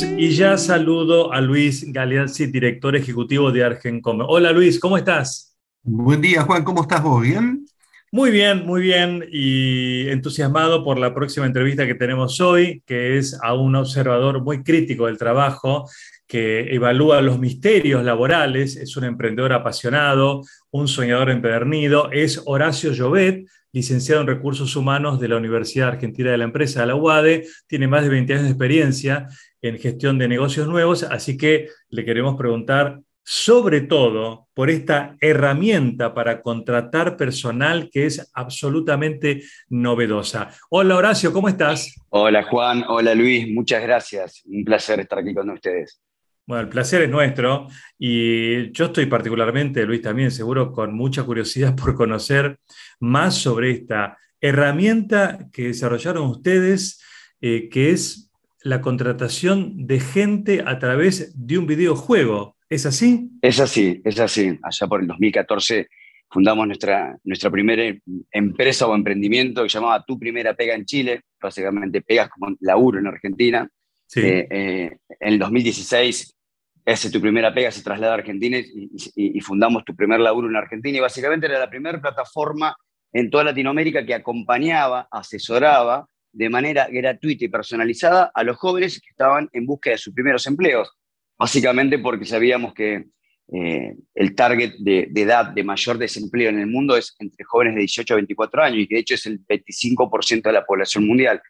Y ya saludo a Luis Galeazzi, director ejecutivo de Argencom. Hola Luis, ¿cómo estás? Buen día Juan, ¿cómo estás vos? ¿Bien? Muy bien, muy bien y entusiasmado por la próxima entrevista que tenemos hoy, que es a un observador muy crítico del trabajo, que evalúa los misterios laborales, es un emprendedor apasionado, un soñador empedernido, es Horacio Llobet, licenciado en Recursos Humanos de la Universidad Argentina de la Empresa, la UADE, tiene más de 20 años de experiencia en gestión de negocios nuevos, así que le queremos preguntar sobre todo por esta herramienta para contratar personal que es absolutamente novedosa. Hola Horacio, ¿cómo estás? Hola Juan, hola Luis, muchas gracias. Un placer estar aquí con ustedes. Bueno, el placer es nuestro y yo estoy particularmente, Luis también seguro, con mucha curiosidad por conocer más sobre esta herramienta que desarrollaron ustedes, eh, que es la contratación de gente a través de un videojuego. ¿Es así? Es así, es así. Allá por el 2014 fundamos nuestra, nuestra primera empresa o emprendimiento que llamaba Tu Primera Pega en Chile. Básicamente pegas como laburo en Argentina. Eh, eh, en el 2016 ese Tu Primera Pega se traslada a Argentina y, fundamos Tu Primer Laburo en Argentina. Y básicamente era la primera plataforma en toda Latinoamérica que acompañaba, asesoraba de manera gratuita y personalizada a los jóvenes que estaban en búsqueda de sus primeros empleos básicamente porque sabíamos que eh, el target de, edad de mayor desempleo en el mundo es entre jóvenes de 18 a 24 años y que de hecho es el 25% de la población mundial.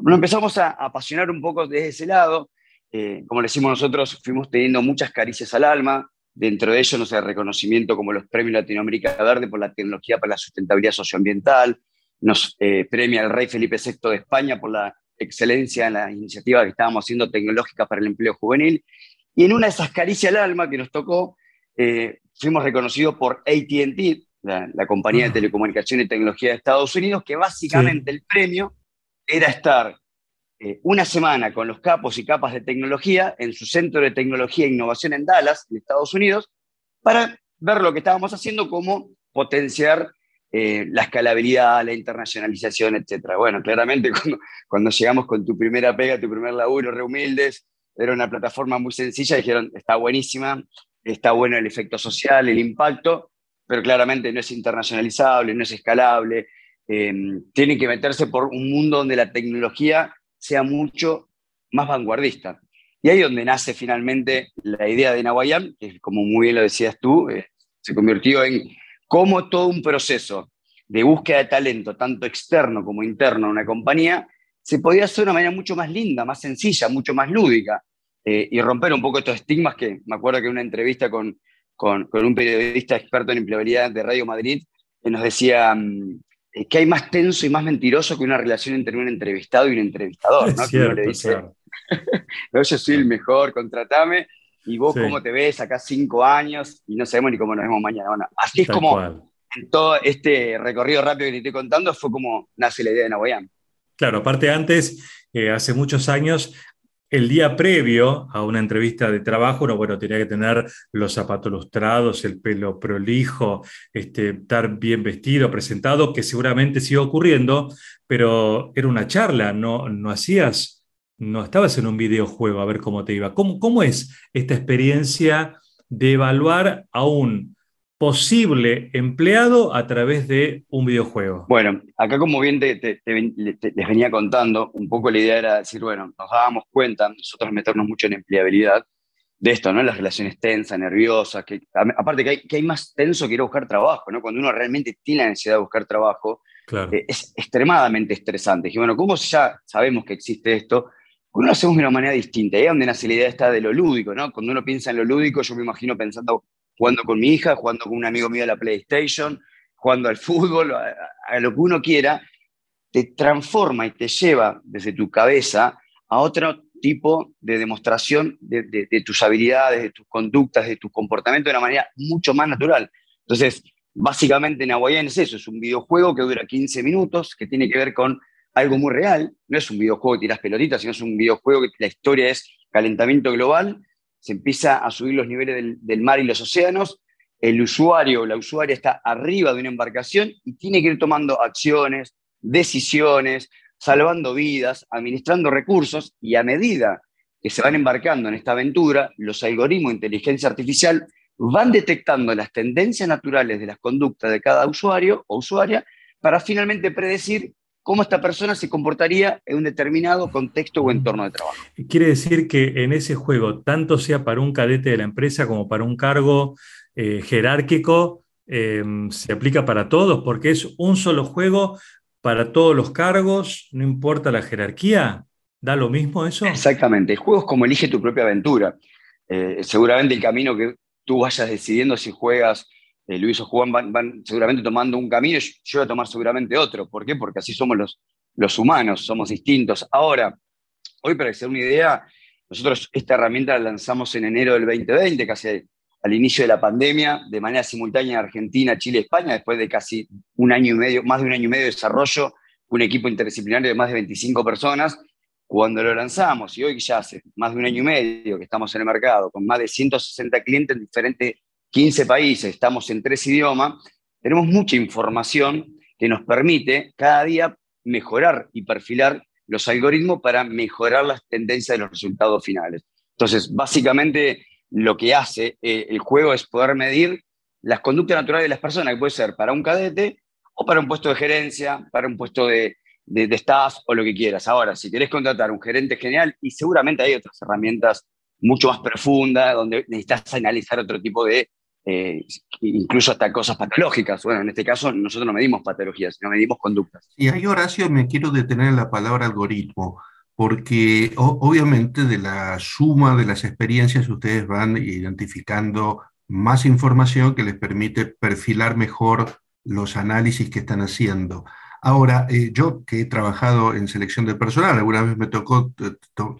Nos empezamos a, apasionar un poco desde ese lado. Eh, como le decimos nosotros, fuimos teniendo muchas caricias al alma. Dentro de ello, no sé, reconocimiento como los premios Latinoamérica Verde por la tecnología para la sustentabilidad socioambiental. Nos eh, premia el rey Felipe VI de España por la excelencia en las iniciativas que estábamos haciendo tecnológicas para el empleo juvenil. Y en una de esas caricias al alma que nos tocó, eh, fuimos reconocidos por ATT, la, compañía de telecomunicación y tecnología de Estados Unidos, que básicamente el premio era estar eh, una semana con los capos y capas de tecnología en su centro de tecnología e innovación en Dallas, en Estados Unidos, para ver lo que estábamos haciendo, como potenciar eh, la escalabilidad, la internacionalización, etc. Bueno, claramente cuando, llegamos con tu primera pega, tu primer laburo, re humildes, era una plataforma muy sencilla, dijeron, está buenísima, está bueno el efecto social, el impacto, pero claramente no es internacionalizable, no es escalable, eh, tiene que meterse por un mundo donde la tecnología sea mucho más vanguardista. Y ahí es donde nace finalmente la idea de Nahuayam, que como muy bien lo decías tú, eh, se convirtió en cómo todo un proceso de búsqueda de talento, tanto externo como interno en una compañía, se podía hacer de una manera mucho más linda, más sencilla, mucho más lúdica. Eh, y romper un poco estos estigmas que me acuerdo que en una entrevista con, con, un periodista experto en empleabilidad de Radio Madrid que nos decía mm, eh, que hay más tenso y más mentiroso que una relación entre un entrevistado y un entrevistador, ¿no? que uno le dice, yo soy el mejor, contratame, y vos cómo te ves acá cinco años y no sabemos ni cómo nos vemos mañana. Bueno, así es como en todo este recorrido rápido que te estoy contando fue como nace la idea de Nahuayán. Claro, aparte antes, eh, hace muchos años, el día previo a una entrevista de trabajo, uno bueno, tenía que tener los zapatos lustrados, el pelo prolijo, este, estar bien vestido, presentado, que seguramente sigue ocurriendo, pero era una charla, no, no hacías, no estabas en un videojuego a ver cómo te iba. ¿Cómo, cómo es esta experiencia de evaluar a un posible empleado a través de un videojuego? Bueno, acá como bien te, les venía contando, un poco la idea era decir, bueno, nos dábamos cuenta, nosotros meternos mucho en empleabilidad, de esto, ¿no? Las relaciones tensas, nerviosas, que aparte que hay, que hay más tenso que ir a buscar trabajo, ¿no? Cuando uno realmente tiene la necesidad de buscar trabajo, eh, es extremadamente estresante. Y bueno, ¿cómo ya sabemos que existe esto? Uno lo hacemos de una manera distinta. Ahí es donde nace la idea esta de lo lúdico, ¿no? Cuando uno piensa en lo lúdico, yo me imagino pensando jugando con mi hija, jugando con un amigo mío a la PlayStation, jugando al fútbol, a, lo que uno quiera, te transforma y te lleva desde tu cabeza a otro tipo de demostración de, tus habilidades, de tus conductas, de tu comportamiento de una manera mucho más natural. Entonces, básicamente Nahuayán es eso, es un videojuego que dura 15 minutos, que tiene que ver con algo muy real, no es un videojuego que tiras pelotitas, sino es un videojuego que la historia es calentamiento global se empieza a subir los niveles del, mar y los océanos, el usuario o la usuaria está arriba de una embarcación y tiene que ir tomando acciones, decisiones, salvando vidas, administrando recursos y a medida que se van embarcando en esta aventura, los algoritmos de inteligencia artificial van detectando las tendencias naturales de las conductas de cada usuario o usuaria para finalmente predecir cómo esta persona se comportaría en un determinado contexto o entorno de trabajo. Quiere decir que en ese juego, tanto sea para un cadete de la empresa como para un cargo eh, jerárquico, eh, se aplica para todos, porque es un solo juego para todos los cargos, no importa la jerarquía. ¿Da lo mismo eso? Exactamente. El juego es como elige tu propia aventura. Eh, seguramente el camino que tú vayas decidiendo si juegas eh, Luis o Juan van, seguramente tomando un camino y yo voy a tomar seguramente otro. ¿Por qué? Porque así somos los, los humanos, somos distintos. Ahora, hoy para hacer una idea, nosotros esta herramienta la lanzamos en enero del 2020, casi al inicio de la pandemia, de manera simultánea en Argentina, Chile, España, después de casi un año y medio, más de un año y medio de desarrollo, un equipo interdisciplinario de más de 25 personas. Cuando lo lanzamos, y hoy ya hace más de un año y medio que estamos en el mercado, con más de 160 clientes en diferentes 15 países, estamos en tres idiomas, tenemos mucha información que nos permite cada día mejorar y perfilar los algoritmos para mejorar las tendencias de los resultados finales. Entonces, básicamente lo que hace eh, el juego es poder medir las conductas naturales de las personas, que puede ser para un cadete o para un puesto de gerencia, para un puesto de, de, staff o lo que quieras. Ahora, si querés contratar un gerente genial, y seguramente hay otras herramientas mucho más profundas, donde necesitas analizar otro tipo de eh, incluso hasta cosas patológicas. Bueno, en este caso nosotros no medimos patologías, sino medimos conductas. Y ahí, Horacio, me quiero detener en la palabra algoritmo, porque obviamente de la suma de las experiencias ustedes van identificando más información que les permite perfilar mejor los análisis que están haciendo. Ahora, eh, yo que he trabajado en selección de personal, alguna vez me tocó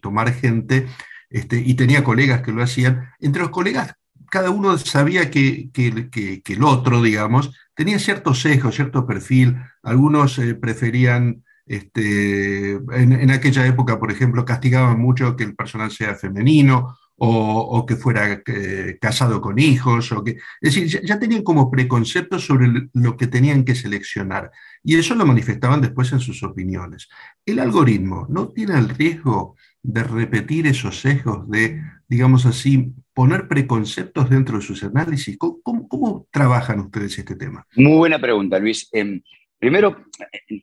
tomar gente este, y tenía colegas que lo hacían. Entre los colegas cada uno sabía que, el otro, digamos, tenía cierto sesgo, cierto perfil. Algunos eh, preferían, este, en, aquella época, por ejemplo, castigaban mucho que el personal sea femenino o, que fuera eh, casado con hijos. O que, es decir, ya, tenían como preconceptos sobre lo que tenían que seleccionar. Y eso lo manifestaban después en sus opiniones. El algoritmo no tiene el riesgo de repetir esos sesgos, de, digamos así, poner preconceptos dentro de sus análisis? ¿Cómo, trabajan ustedes este tema? Muy buena pregunta, Luis. Em, primero,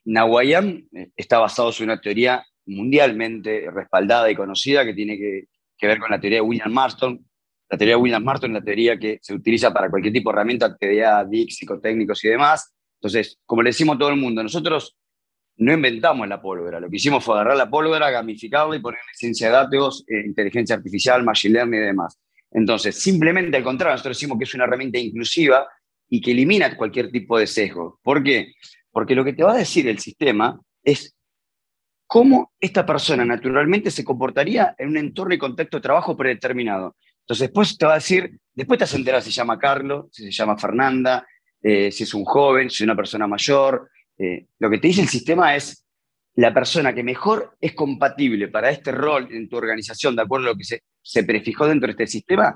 Nahuayam eh, está basado en una teoría mundialmente respaldada y conocida que tiene que, ver con la teoría de William Marston. La teoría de William Marston es la teoría que se utiliza para cualquier tipo de herramienta, TDA, DIC, psicotécnicos y demás. Entonces, como le decimos a todo el mundo, nosotros no inventamos la pólvora, lo que hicimos fue agarrar la pólvora, gamificarla y poner ciencia de datos, eh, inteligencia artificial, machine learning y demás. Entonces, simplemente al contrario, nosotros decimos que es una herramienta inclusiva y que elimina cualquier tipo de sesgo. ¿Por qué? Porque lo que te va a decir el sistema es cómo esta persona naturalmente se comportaría en un entorno y contexto de trabajo predeterminado. Entonces, después te va a decir, después te vas a enterar si se llama Carlos, si se llama Fernanda, eh, si es un joven, si es una persona mayor, eh, lo que te dice el sistema es la persona que mejor es compatible para este rol en tu organización, de acuerdo a lo que se, se prefijó dentro de este sistema,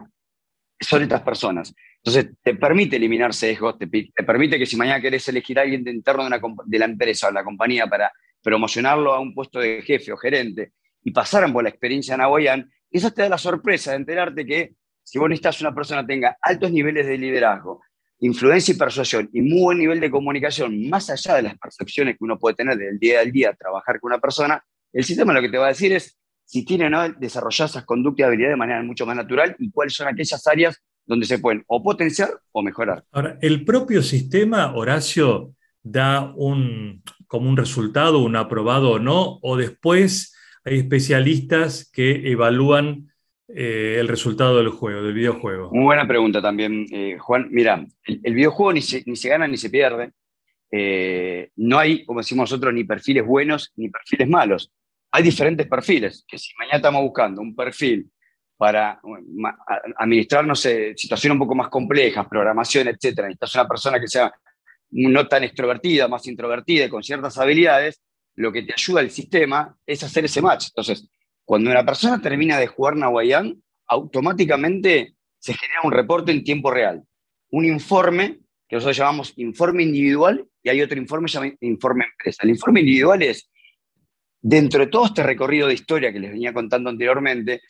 son estas personas. Entonces, te permite eliminar sesgos, te, te permite que si mañana querés elegir a alguien de interno de, de la empresa o la compañía para promocionarlo a un puesto de jefe o gerente y pasaran por la experiencia en Hawaiian, eso te da la sorpresa de enterarte que si vos necesitas una persona tenga altos niveles de liderazgo, influencia y persuasión y muy buen nivel de comunicación, más allá de las percepciones que uno puede tener del día al día trabajar con una persona, el sistema lo que te va a decir es si tiene o no desarrollar esas conductas y habilidades de manera mucho más natural y cuáles son aquellas áreas donde se pueden o potenciar o mejorar. Ahora, el propio sistema, Horacio, da un, como un resultado, un aprobado o no, o después hay especialistas que evalúan eh, el resultado del juego, del videojuego? Muy buena pregunta también, eh, Juan. Mira, el, videojuego ni se, ni se, gana ni se pierde. Eh, no hay, como decimos nosotros, ni perfiles buenos ni perfiles malos. Hay diferentes perfiles, que si mañana estamos buscando un perfil para administrar, no situaciones un poco más complejas, programación, etcétera, necesitas una persona que sea no tan extrovertida, más introvertida y con ciertas habilidades, lo que te ayuda el sistema es hacer ese match. Entonces, cuando una persona termina de jugar Nahuayán, automáticamente se genera un reporte en tiempo real. Un informe, que nosotros llamamos informe individual, y hay otro informe llamado informe empresa. El informe individual es dentro de todo este recorrido de historia que les venía contando anteriormente,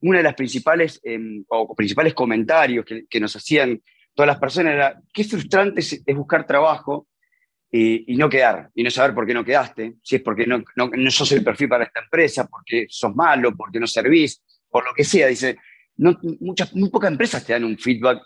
una de las principales, em, o principales comentarios que, nos hacían todas las personas era, qué frustrante es, buscar trabajo y, no quedar, y no saber por qué no quedaste, si es porque no, no, no sos el perfil para esta empresa, porque sos malo, porque no servís, por lo que sea. Dice, muchas, muy pocas empresas te dan un feedback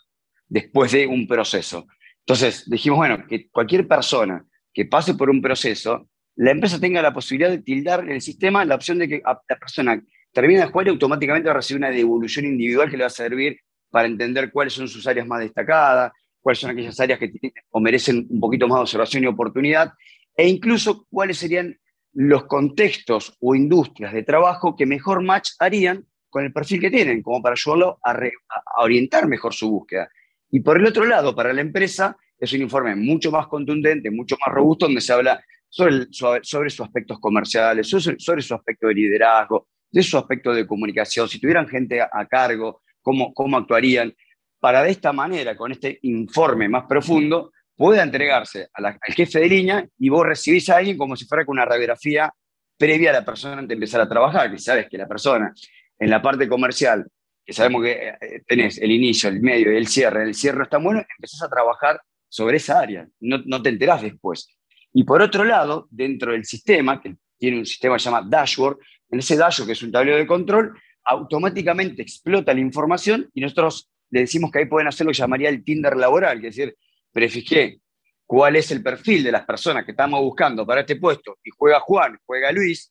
después de un proceso. Entonces dijimos, bueno, que cualquier persona que pase por un proceso, la empresa tenga la posibilidad de tildar en el sistema la opción de que la persona termine de jugar y automáticamente va a recibir una devolución individual que le va a servir para entender cuáles son sus áreas más destacadas, cuáles son aquellas áreas que o merecen un poquito más de observación y oportunidad, e incluso cuáles serían los contextos o industrias de trabajo que mejor match harían con el perfil que tienen, como para ayudarlo a orientar mejor su búsqueda. Y por el otro lado, para la empresa, es un informe mucho más contundente, mucho más robusto, donde se habla sobre, sobre, sus aspectos comerciales, sobre, su aspecto de liderazgo, de su aspecto de comunicación, si tuvieran gente a, cargo, cómo, cómo actuarían, para de esta manera, con este informe más profundo, pueda entregarse al jefe de línea y vos recibís a alguien como si fuera con una radiografía previa a la persona antes de empezar a trabajar, que sabes que la persona en la parte comercial, que sabemos que eh, tenés el inicio, el medio y el cierre, el cierre está bueno, empezás a trabajar sobre esa área, no, no te enterás después. Y por otro lado, dentro del sistema, que tiene un sistema que se llama dashboard, en ese dashboard, que es un tablero de control, automáticamente explota la información y nosotros le decimos que ahí pueden hacer lo que llamaría el Tinder laboral, que es decir, prefijé cuál es el perfil de las personas que estamos buscando para este puesto y juega Juan, juega Luis,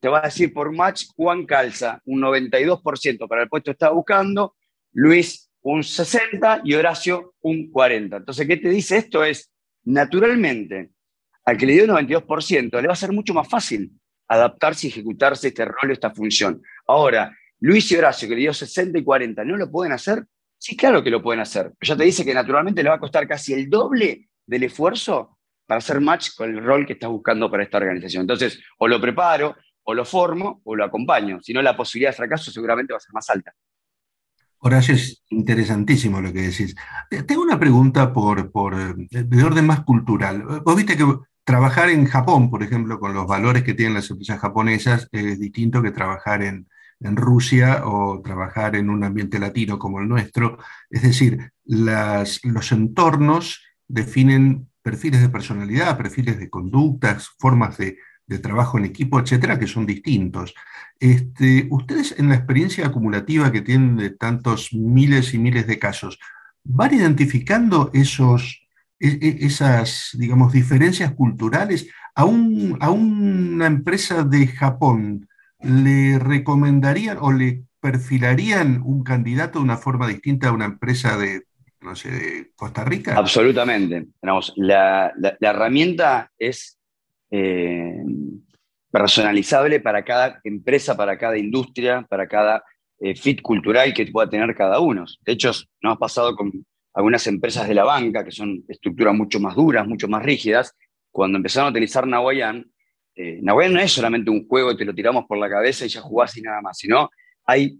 te va a decir por match Juan calza un 92% para el puesto que está buscando, Luis un 60% y Horacio un 40%. Entonces, ¿qué te dice esto? Es, naturalmente, al que le dio un 92%, le va a ser mucho más fácil adaptarse y ejecutarse este rol, esta función. Ahora, Luis y Horacio, que le dio 60 y 40, ¿no lo pueden hacer? Sí, claro que lo pueden hacer. Pero ya te dice que naturalmente le va a costar casi el doble del esfuerzo para hacer match con el rol que estás buscando para esta organización. Entonces, o lo preparo, o lo formo, o lo acompaño. Si no, la posibilidad de fracaso seguramente va a ser más alta. Horacio, es interesantísimo lo que decís. Tengo una pregunta por, por, de orden más cultural. Vos viste que trabajar en Japón, por ejemplo, con los valores que tienen las empresas japonesas, es distinto que trabajar en, Rusia o trabajar en un ambiente latino como el nuestro. Es decir, los entornos definen perfiles de personalidad, perfiles de conductas, formas de, trabajo en equipo, etcétera, que son distintos. Este, ustedes, en la experiencia acumulativa que tienen de tantos miles y miles de casos, ¿van identificando esos esas, digamos, diferencias culturales, a, una empresa de Japón le recomendarían o le perfilarían un candidato de una forma distinta a una empresa de, no sé, de Costa Rica? Absolutamente. la, herramienta es eh, personalizable para cada empresa, para cada industria, para cada eh, fit cultural que pueda tener cada uno. De hecho, nos ha pasado con algunas empresas de la banca, que son estructuras mucho más duras, mucho más rígidas, cuando empezaron a utilizar Nahuayán, eh, no es solamente un juego y te lo tiramos por la cabeza y ya jugás y nada más, sino hay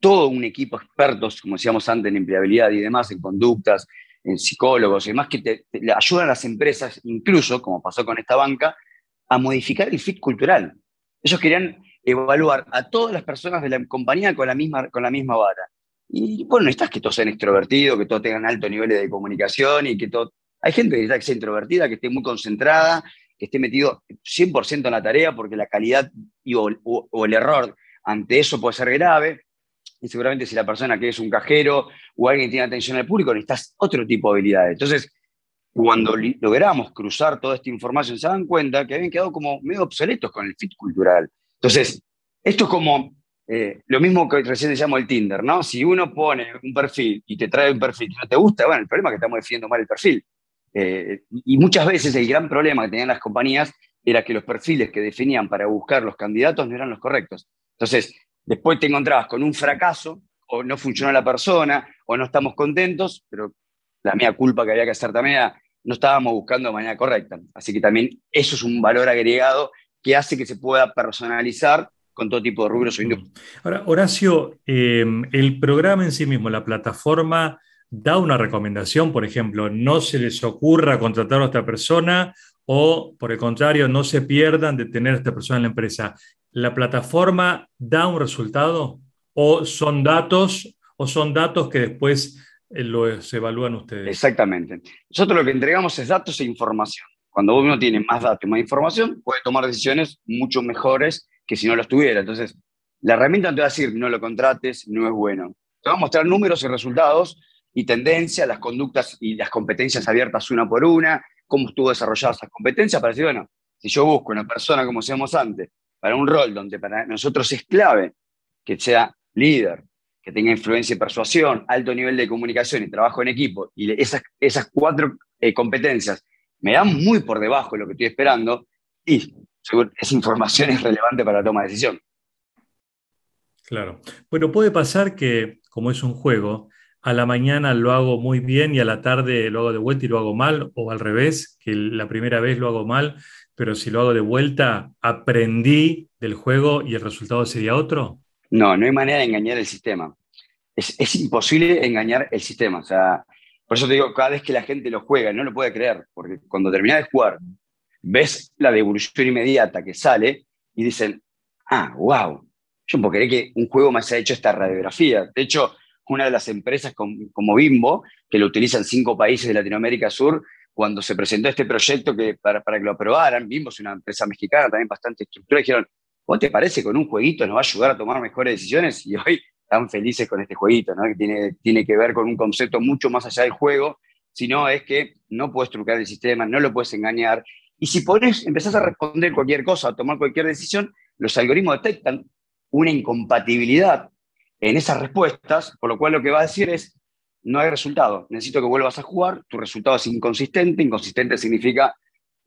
todo un equipo de expertos, como decíamos antes, en empleabilidad y demás, en conductas, en psicólogos y demás, que te, ayudan a las empresas, incluso, como pasó con esta banca, a modificar el fit cultural. Ellos querían evaluar a todas las personas de la compañía con la misma, con la misma vara. Y bueno, necesitas que todos sean extrovertidos, que todos tengan altos niveles de comunicación y que todo... Hay gente que sea introvertida, que esté muy concentrada, que esté metido 100% en la tarea porque la calidad o, el error ante eso puede ser grave. Y seguramente si la persona que es un cajero o alguien tiene atención al público, necesitas otro tipo de habilidades. Entonces, cuando logramos cruzar toda esta información, se dan cuenta que habían quedado como medio obsoletos con el fit cultural. Entonces, esto es como eh, lo mismo que recién decíamos el Tinder, ¿no? Si uno pone un perfil y te trae un perfil que no te gusta, bueno, el problema es que estamos definiendo mal el perfil. Eh, y muchas veces el gran problema que tenían las compañías era que los perfiles que definían para buscar los candidatos no eran los correctos. Entonces, después te encontrabas con un fracaso, o no funcionó la persona, o no estamos contentos, pero la mía culpa que había que hacer también era, no estábamos buscando de manera correcta. Así que también eso es un valor agregado que hace que se pueda personalizar con todo tipo de rubros o industrias. Ahora, Horacio, em, el programa en sí mismo, la plataforma, da una recomendación, por ejemplo, no se les ocurra contratar a esta persona o por el contrario, no se pierdan de tener a esta persona en la empresa. ¿La plataforma da un resultado o son datos o son datos que después eh, los evalúan ustedes? Exactamente. Nosotros lo que entregamos es datos e información. Cuando uno tiene más datos y más información, puede tomar decisiones mucho mejores que si no los tuviera. Entonces, la herramienta no te va a decir no lo contrates, no es bueno. Te va a mostrar números y resultados y tendencias, las conductas y las competencias abiertas una por una, cómo estuvo desarrollada esa competencia para decir, bueno, si yo busco una persona, como decíamos antes, para un rol donde para nosotros es clave que sea líder, que tenga influencia y persuasión, alto nivel de comunicación y trabajo en equipo, y esas, esas cuatro eh, competencias me dan muy por debajo de lo que estoy esperando, y esa información es relevante para la toma de decisión. Claro. Bueno, puede pasar que, como es un juego, a la mañana lo hago muy bien y a la tarde lo hago de vuelta y lo hago mal, o al revés, que la primera vez lo hago mal, pero si lo hago de vuelta, aprendí del juego y el resultado sería otro. No, no hay manera de engañar el sistema. Es, es imposible engañar el sistema. O sea, por eso te digo, cada vez que la gente lo juega, no lo puede creer, porque cuando termina de jugar, ves la devolución inmediata que sale y dicen, ah, wow, yo no puedo que un juego me haya hecho esta radiografía. De hecho, una de las empresas como Bimbo, que lo utilizan cinco países de Latinoamérica Sur, cuando se presentó este proyecto que, para, para que lo aprobaran, Bimbo es una empresa mexicana también bastante estructurada, dijeron, ¿vos te parece con un jueguito nos va a ayudar a tomar mejores decisiones? Y hoy están felices con este jueguito, ¿no? que tiene, tiene que ver con un concepto mucho más allá del juego, sino es que no puedes trucar el sistema, no lo puedes engañar. Y si pones, empezás a responder cualquier cosa, a tomar cualquier decisión, los algoritmos detectan una incompatibilidad en esas respuestas, por lo cual lo que va a decir es, no hay resultado, necesito que vuelvas a jugar, tu resultado es inconsistente, inconsistente significa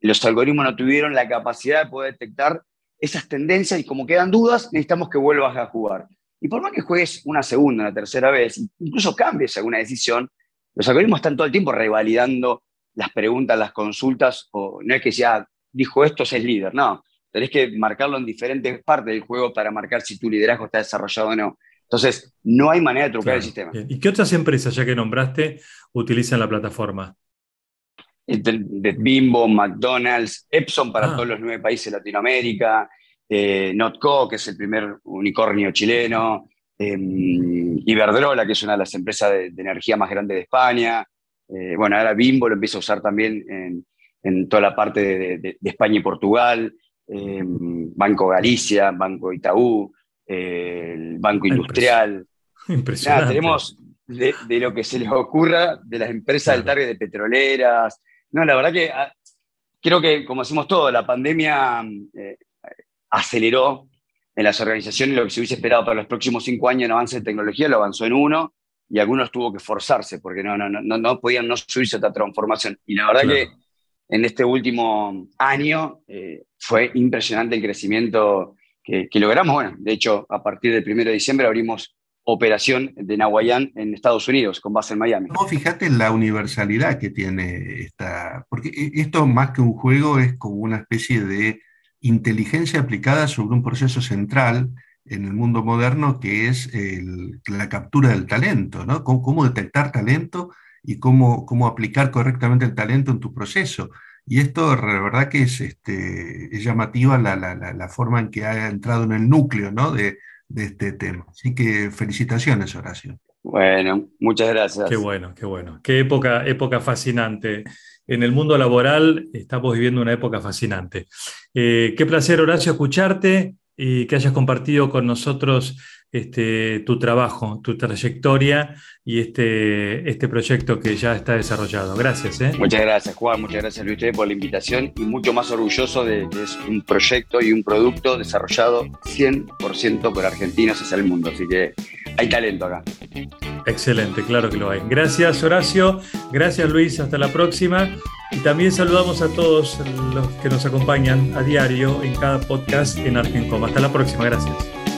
los algoritmos no tuvieron la capacidad de poder detectar esas tendencias y como quedan dudas, necesitamos que vuelvas a jugar. Y por más que juegues una segunda, una tercera vez, incluso cambies alguna decisión, los algoritmos están todo el tiempo revalidando las preguntas, las consultas, o no es que ya dijo esto, es líder, no, tenés que marcarlo en diferentes partes del juego para marcar si tu liderazgo está desarrollado o no. Entonces, no hay manera de trucar el sistema. ¿Y qué otras empresas, ya que nombraste, utilizan la plataforma? De Bimbo, McDonald's, Epson para ah. todos los nueve países de Latinoamérica, eh, Notco, que es el primer unicornio chileno, em, Iberdrola, que es una de las empresas de, energía más grandes de España. Eh, bueno, ahora Bimbo lo empieza a usar también en, toda la parte de, España y Portugal, em, Banco Galicia, Banco Itaú el Banco Industrial. Impresionante. tenemos de, lo que se les ocurra, de las empresas del target de petroleras. No, la verdad que ah, creo que, como decimos todo, la pandemia eh, aceleró en las organizaciones lo que se hubiese esperado para los próximos cinco años en avance de tecnología, lo avanzó en uno y algunos tuvo que forzarse porque no, no, no, no podían no subirse a esta transformación. Y la verdad que en este último año eh, fue impresionante el crecimiento que, logramos. Bueno, de hecho, a partir del 1 de diciembre abrimos operación de Nahuayán en Estados Unidos, con base en Miami. No, fíjate en la universalidad que tiene esta, porque e, esto más que un juego es como una especie de inteligencia aplicada sobre un proceso central en el mundo moderno que es la captura del talento, ¿no? Cómo, detectar talento y cómo, cómo aplicar correctamente el talento en tu proceso. Y esto, la verdad que es, este, es llamativa la, la, la, forma en que ha entrado en el núcleo ¿no? de, de, este tema. Así que felicitaciones, Horacio. Bueno, muchas gracias. Qué bueno, qué bueno. Qué época, época fascinante. En el mundo laboral estamos viviendo una época fascinante. Eh, qué placer, Horacio, escucharte y que hayas compartido con nosotros este, tu trabajo, tu trayectoria y este, este proyecto que ya está desarrollado. Gracias. ¿eh? Muchas gracias, Juan. Muchas gracias, Luis, por la invitación y mucho más orgulloso de que es un proyecto y un producto desarrollado 100% por argentinos hacia el mundo. Así que hay talento acá. Excelente, claro que lo hay. Gracias, Horacio. Gracias, Luis. Hasta la próxima. Y también saludamos a todos los que nos acompañan a diario en cada podcast en Argencom. Hasta la próxima. Gracias.